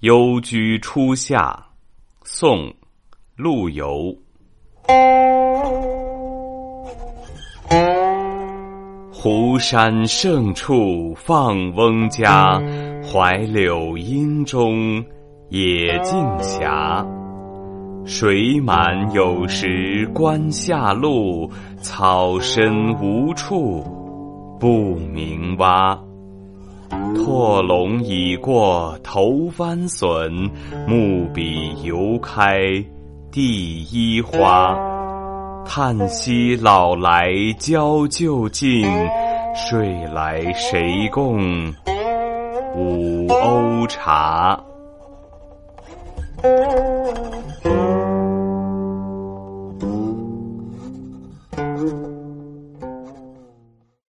幽居初夏，宋·陆游。湖山胜处放翁家，槐柳阴中野径斜。水满有时关下路，草深无处不鸣蛙。破龙已过头翻笋，木笔犹开第一花。叹息老来交旧尽，睡来谁共五瓯茶？